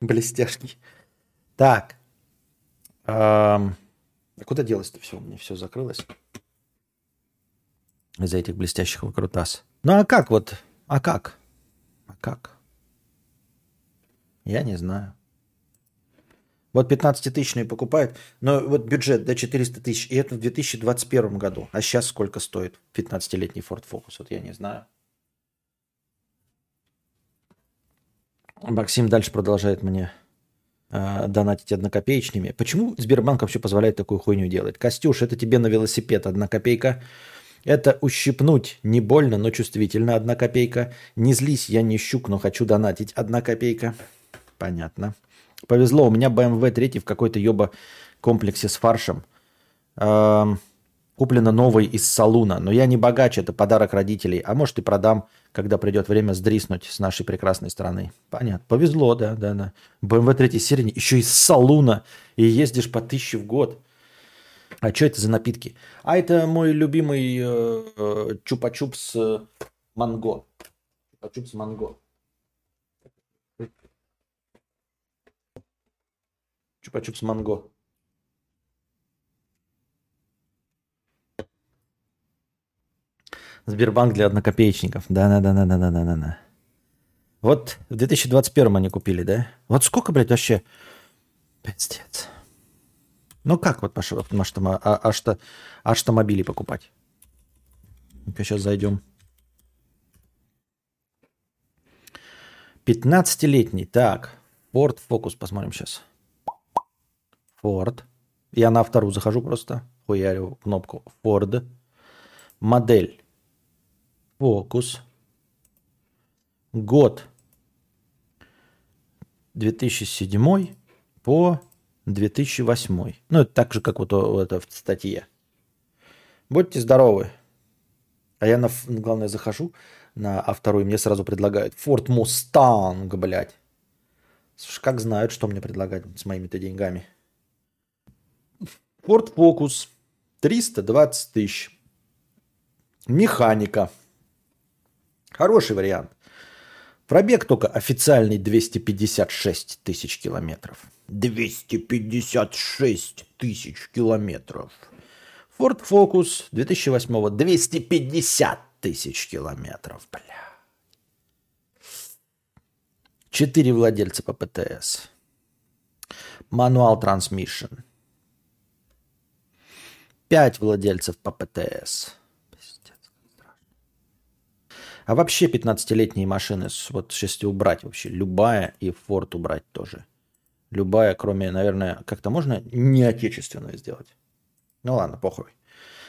Блестяшки. Так. А куда делось-то все? У меня все закрылось. Из-за этих блестящих выкрутас. Ну а как вот? А как? А как? Я не знаю. Вот 15-тысячные покупают, но вот бюджет до 400 тысяч, и это в 2021 году. А сейчас сколько стоит 15-летний Ford Focus? Вот я не знаю. Максим дальше продолжает мне э, донатить однокопеечными. Почему Сбербанк вообще позволяет такую хуйню делать? Костюш, это тебе на велосипед одна копейка. Это ущипнуть не больно, но чувствительно одна копейка. Не злись, я не щук, но хочу донатить одна копейка. Понятно. Повезло, у меня BMW 3 в какой-то ёба комплексе с фаршем. Эм, куплено новый из салуна. Но я не богач, это подарок родителей. А может и продам, когда придет время сдриснуть с нашей прекрасной страны. Понятно. Повезло, да, да, да. BMW 3 серии еще из салуна. И ездишь по тысяче в год. А что это за напитки? А это мой любимый э, э, чупа-чупс э, манго. Чупа-чупс манго. Чупа-чупс манго. Сбербанк для однокопеечников. Да-да-да-да-да-да-да. Вот в 2021 они купили, да? Вот сколько, блядь, вообще? Пиздец. Ну как вот Паша, аж-то автомобили покупать? Ну-ка сейчас зайдем. 15-летний. Так, Ford Focus посмотрим сейчас. Ford. Я на вторую захожу просто. Хуярю кнопку Ford. Модель. Focus. Год. 2007 по 2008. Ну, это так же, как вот это в статье. Будьте здоровы. А я, на, главное, захожу на а вторую, мне сразу предлагают Ford Mustang, блядь. Слушай, как знают, что мне предлагать с моими-то деньгами. Ford Focus 320 тысяч. Механика. Хороший вариант. Пробег только официальный 256 тысяч километров. 256 тысяч километров. Ford Focus 2008 250 тысяч километров. Бля. Четыре владельца по ПТС. Мануал трансмиссион. Пять владельцев по ПТС. А вообще 15-летние машины, вот если убрать вообще, любая и Ford убрать тоже. Любая, кроме, наверное, как-то можно не отечественную сделать. Ну ладно, похуй.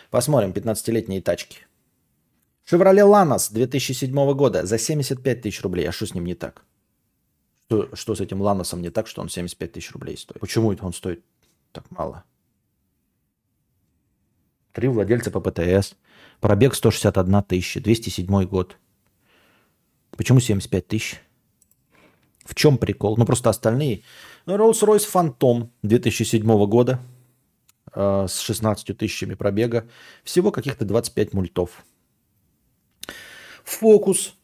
Посмотрим 15-летние тачки. Chevrolet Lanos 2007 года за 75 тысяч рублей. А что с ним не так? Что, что с этим Ланосом не так, что он 75 тысяч рублей стоит? Почему это он стоит так мало? Три владельца по ПТС. Пробег 161 тысяча. 207 год. Почему 75 тысяч? В чем прикол? Ну, просто остальные. Ну, Rolls-Royce Phantom 2007 года. э, с 16 тысячами пробега. Всего каких-то 25 мультов. Фокус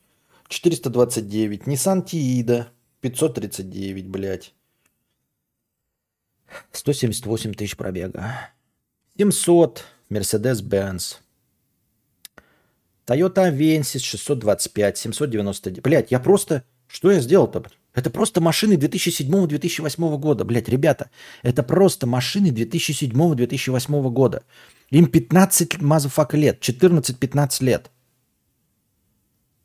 429. Nissan Tiida 539, блядь. 178 тысяч пробега. 700. Mercedes-Benz. Toyota Avensis 625, 799. Блядь, я просто... Что я сделал-то? Это просто машины 2007-2008 года. Блядь, ребята, это просто машины 2007-2008 года. Им 15 мазафак лет, 14-15 лет.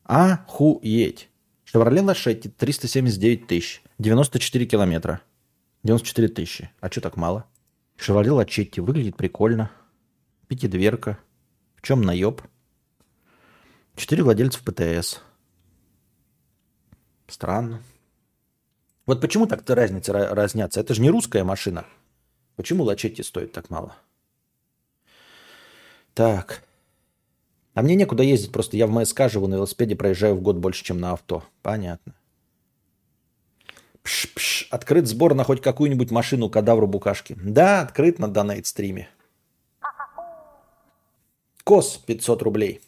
Охуеть. Шевроле Лошетти 379 тысяч, 94 километра. 94 тысячи. А что так мало? Шевроле Лачетти выглядит прикольно. Пятидверка. В чем наеб? Четыре владельцев ПТС. Странно. Вот почему так-то разница разнятся? Это же не русская машина. Почему Лачетти стоит так мало? Так. А мне некуда ездить, просто я в МСК живу, на велосипеде проезжаю в год больше, чем на авто. Понятно. Пш-пш. Открыт сбор на хоть какую-нибудь машину кадавру букашки. Да, открыт на донейт стриме. Кос 500 рублей.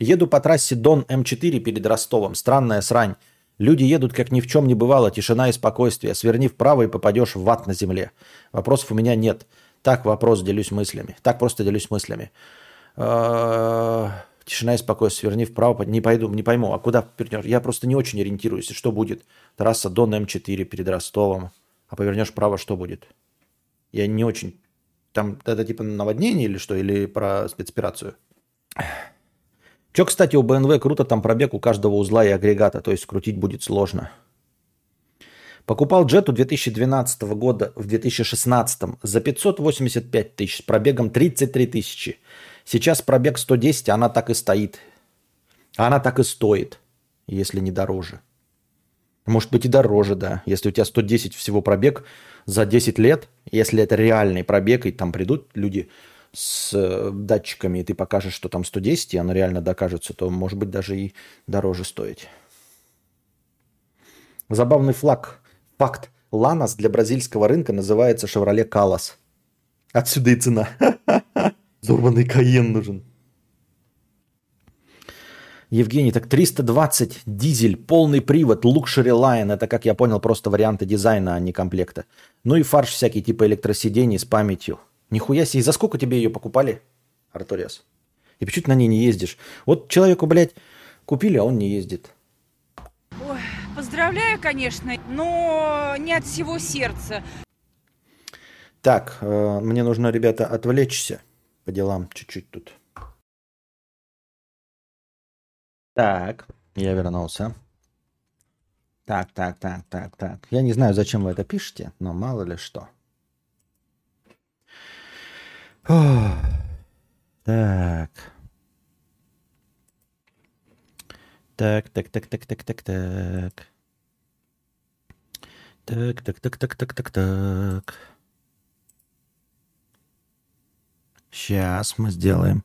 Еду по трассе Дон М4 перед Ростовом. Странная срань. Люди едут, как ни в чем не бывало, тишина и спокойствие. Сверни вправо и попадешь в ад на земле. Вопросов у меня нет. Так вопрос, делюсь мыслями. Так просто делюсь мыслями. А, тишина и спокойствие. Сверни вправо. Не пойду, не пойму. А куда повернешь? Я просто не очень ориентируюсь. Что будет? Трасса Дон М4 перед Ростовом. А повернешь вправо, что будет? Я не очень там это типа наводнение или что? Или про спецоперацию? Че, кстати, у BMW круто, там пробег у каждого узла и агрегата, то есть крутить будет сложно. Покупал джету 2012 года в 2016 за 585 тысяч с пробегом 33 тысячи. Сейчас пробег 110, она так и стоит. Она так и стоит, если не дороже. Может быть и дороже, да. Если у тебя 110 всего пробег за 10 лет, если это реальный пробег, и там придут люди с э, датчиками, и ты покажешь, что там 110, и оно реально докажется, то может быть даже и дороже стоить. Забавный флаг. Факт. Ланос для бразильского рынка называется Chevrolet Калас. Отсюда и цена. Зорванный Каен нужен. Евгений, так 320 дизель, полный привод, Luxury Line. Это, как я понял, просто варианты дизайна, а не комплекта. Ну и фарш всякий, типа электросидений с памятью. Нихуя себе. И за сколько тебе ее покупали, Арториас? И почему ты на ней не ездишь? Вот человеку, блядь, купили, а он не ездит. Ой, поздравляю, конечно, но не от всего сердца. Так, э, мне нужно, ребята, отвлечься по делам чуть-чуть тут. Так, я вернулся. Так, так, так, так, так. Я не знаю, зачем вы это пишете, но мало ли что. Так. Так, так, так, так, так, так, так. Так, так, так, так, так, так, так. Сейчас мы сделаем.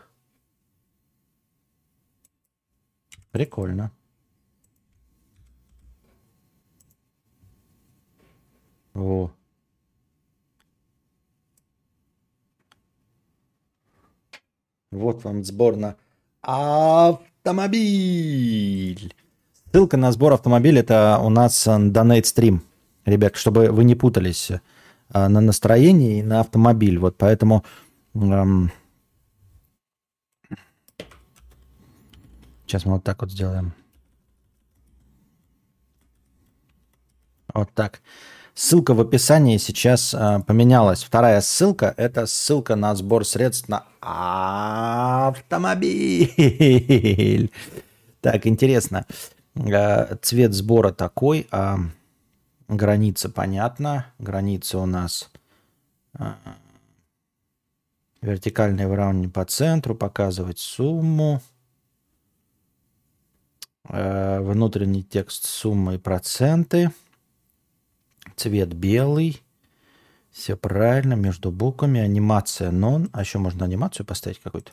Прикольно. О. Вот вам сбор на автомобиль. Ссылка на сбор автомобиля это у нас Donate Stream. Ребят, чтобы вы не путались а, на настроение и на автомобиль. Вот поэтому эм, Сейчас мы вот так вот сделаем. Вот так. Ссылка в описании сейчас э, поменялась. Вторая ссылка – это ссылка на сбор средств на автомобиль. Так, интересно. Э, цвет сбора такой, а граница понятна. Граница у нас А, вертикальное выравнивание по центру, показывать сумму. Э, внутренний текст суммы и проценты. Цвет белый. Все правильно, между буквами. Анимация нон. А еще можно анимацию поставить какую-то.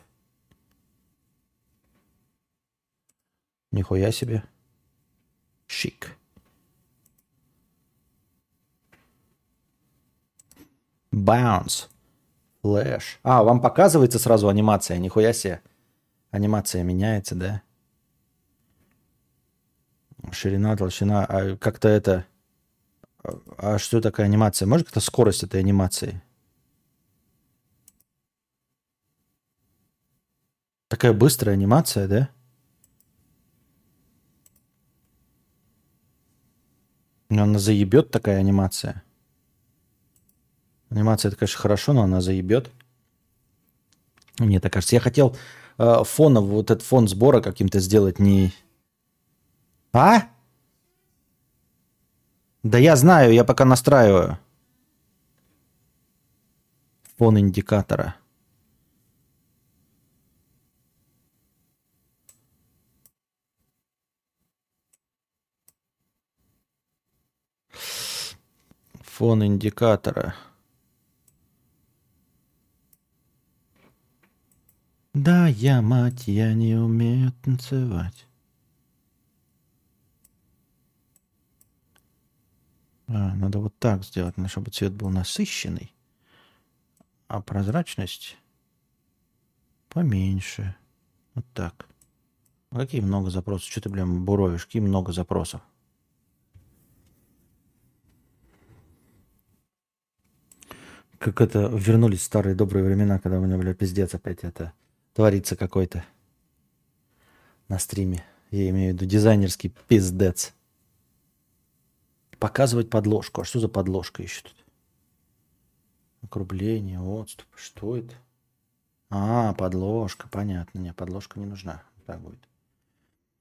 Нихуя себе. Шик. Bounce. Флэш. А, вам показывается сразу анимация. Нихуя себе. Анимация меняется, да? Ширина, толщина. А как-то это... А что такая анимация? Может как-то скорость этой анимации? Такая быстрая анимация, да? Но она заебет такая анимация. Анимация это, конечно, хорошо, но она заебет. Мне так кажется. Я хотел э, фоном, вот этот фон сбора каким-то сделать не... А? Да я знаю, я пока настраиваю. Фон индикатора. Фон индикатора. Да, я мать, я не умею танцевать. А, надо вот так сделать, чтобы цвет был насыщенный, а прозрачность поменьше. Вот так. Какие много запросов? Что ты, блин, буровишь? Какие много запросов? Как это вернулись старые добрые времена, когда у меня, бля, пиздец опять это творится какой-то на стриме. Я имею в виду дизайнерский пиздец. Показывать подложку. А что за подложка еще тут? Округление, отступ. Что это? А, подложка, понятно. Не, подложка не нужна. Так будет.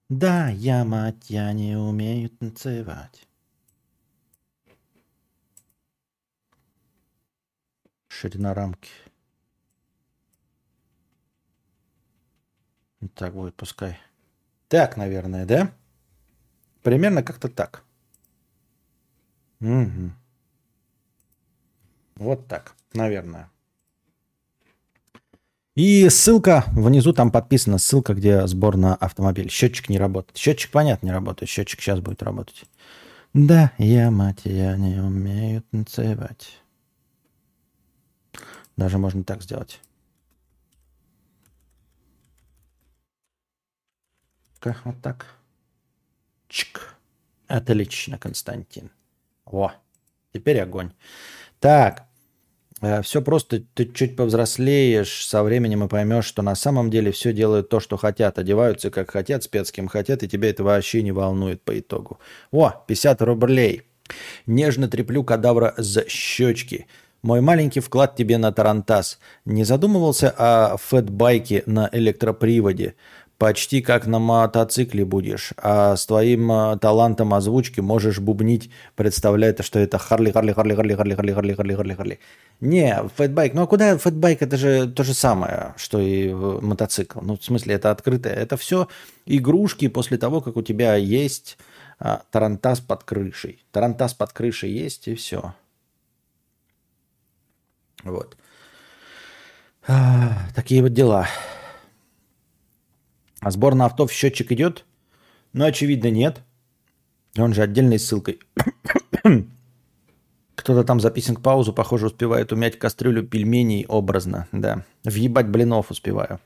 Да, я, мать, я не умею танцевать. Ширина рамки. Так будет, пускай. Так, наверное, да? Примерно как-то так. Угу. Вот так, наверное. И ссылка, внизу там подписана ссылка, где сбор на автомобиль. Счетчик не работает. Счетчик, понятно, не работает. Счетчик сейчас будет работать. Да, я, мать, я не умею танцевать. Даже можно так сделать. Как вот так. Чик. Отлично, Константин. О, теперь огонь. Так, э, все просто, ты чуть повзрослеешь, со временем и поймешь, что на самом деле все делают то, что хотят, одеваются как хотят, спец кем хотят, и тебя это вообще не волнует по итогу. О, 50 рублей. Нежно треплю кадавра за щечки. Мой маленький вклад тебе на Тарантас. Не задумывался о фэтбайке на электроприводе? Почти как на мотоцикле будешь, а с твоим а, талантом озвучки можешь бубнить, представляя, что это Харли, Харли, Харли, Харли, Харли, Харли, Харли, Харли, Харли, Харли. Не, фэтбайк, ну а куда фэтбайк, это же то же самое, что и мотоцикл. Ну, в смысле, это открытое. Это все игрушки после того, как у тебя есть а, тарантас под крышей. Тарантас под крышей есть, и все. Вот. А, такие вот дела. А сбор на авто в счетчик идет? Ну, очевидно, нет. Он же отдельной ссылкой. Кто-то там записан к паузу, похоже, успевает умять кастрюлю пельменей образно, да. Въебать блинов успеваю.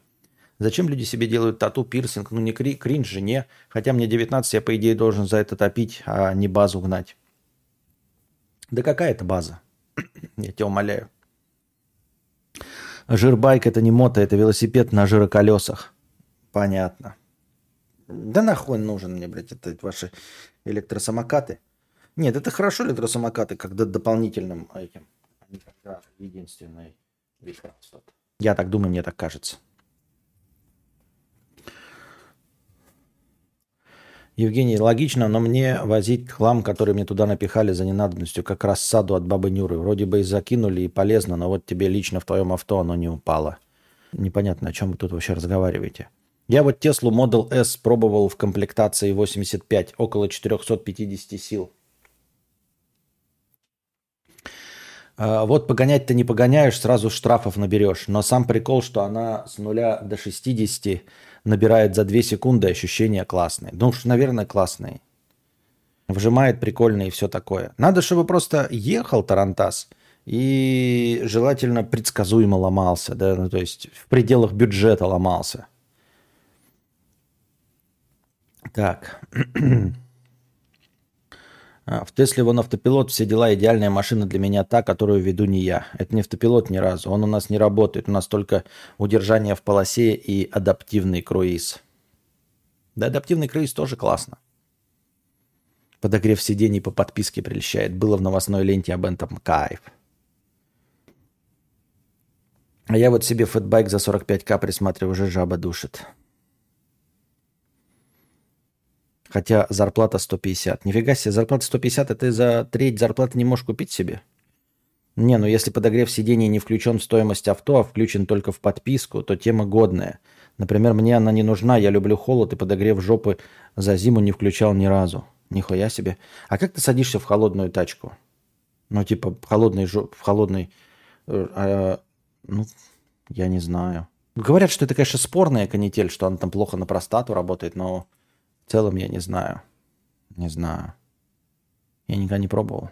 Зачем люди себе делают тату, пирсинг? Ну, не кри кринж же, не. Хотя мне 19, я, по идее, должен за это топить, а не базу гнать. Да какая это база? я тебя умоляю. Жирбайк это не мото, это велосипед на жироколесах. Понятно. Да нахуй нужен мне, блядь, это ваши электросамокаты. Нет, это хорошо электросамокаты, когда дополнительным этим, не когда единственный транспорта. Я так думаю, мне так кажется. Евгений, логично, но мне возить хлам, который мне туда напихали за ненадобностью, как рассаду от бабы Нюры. Вроде бы и закинули, и полезно, но вот тебе лично в твоем авто оно не упало. Непонятно, о чем вы тут вообще разговариваете. Я вот Теслу Model S пробовал в комплектации 85, около 450 сил. А, вот погонять-то не погоняешь, сразу штрафов наберешь. Но сам прикол, что она с нуля до 60 набирает за 2 секунды, ощущения классные. Ну уж, наверное, классные. Вжимает прикольно и все такое. Надо, чтобы просто ехал Тарантас и желательно предсказуемо ломался, да, ну, то есть в пределах бюджета ломался. Так. А, в Тесле вон автопилот, все дела, идеальная машина для меня та, которую веду не я. Это не автопилот ни разу, он у нас не работает, у нас только удержание в полосе и адаптивный круиз. Да, адаптивный круиз тоже классно. Подогрев сидений по подписке прельщает. Было в новостной ленте об этом кайф. А я вот себе фэтбайк за 45к присматриваю, уже жаба душит. Хотя зарплата 150. Нифига себе, зарплата 150, это ты за треть зарплаты не можешь купить себе? Не, ну если подогрев сидений не включен в стоимость авто, а включен только в подписку, то тема годная. Например, мне она не нужна, я люблю холод и подогрев жопы за зиму не включал ни разу. Нихуя себе. А как ты садишься в холодную тачку? Ну, типа, в холодный, жоп, в холодный... Э, а, ну, я не знаю. Говорят, что это, конечно, спорная канитель, что она там плохо на простату работает, но целом я не знаю. Не знаю. Я никогда не пробовал.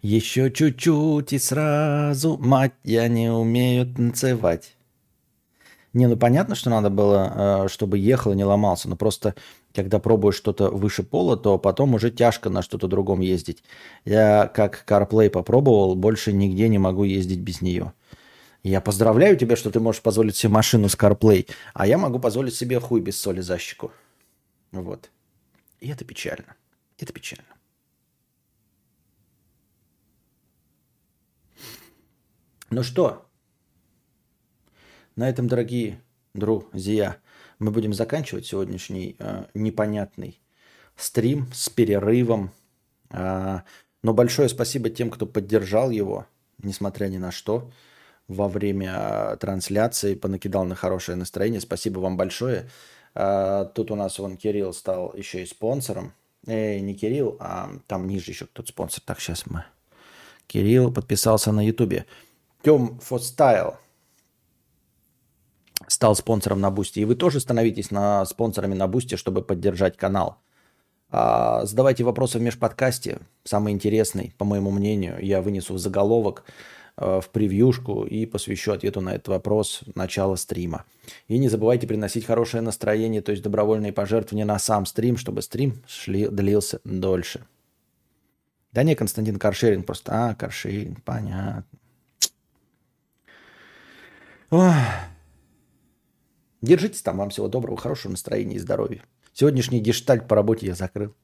Еще чуть-чуть и сразу, мать, я не умею танцевать. Не, ну понятно, что надо было, э, чтобы ехал и не ломался, но просто когда пробуешь что-то выше пола, то потом уже тяжко на что-то другом ездить. Я как CarPlay попробовал, больше нигде не могу ездить без нее. Я поздравляю тебя, что ты можешь позволить себе машину с CarPlay, а я могу позволить себе хуй без соли за щеку. Вот. И это печально. Это печально. Ну что, на этом, дорогие друзья, мы будем заканчивать сегодняшний э, непонятный стрим с перерывом. Э, но большое спасибо тем, кто поддержал его, несмотря ни на что во время а, трансляции, понакидал на хорошее настроение. Спасибо вам большое. А, тут у нас вон Кирилл стал еще и спонсором. Э, не Кирилл, а там ниже еще кто-то спонсор. Так, сейчас мы. Кирилл подписался на Ютубе. Тем Фостайл стал спонсором на Boosty. И вы тоже становитесь на спонсорами на Boosty, чтобы поддержать канал. А, задавайте вопросы в межподкасте. Самый интересный, по моему мнению, я вынесу в заголовок. Э, в превьюшку и посвящу ответу на этот вопрос начала стрима. И не забывайте приносить хорошее настроение, то есть добровольные пожертвования на сам стрим, чтобы стрим шли, длился дольше. Да не, Константин Каршерин просто. А, Каршерин, понятно. Ох. Держитесь там, вам всего доброго, хорошего настроения и здоровья. Сегодняшний гештальт по работе я закрыл.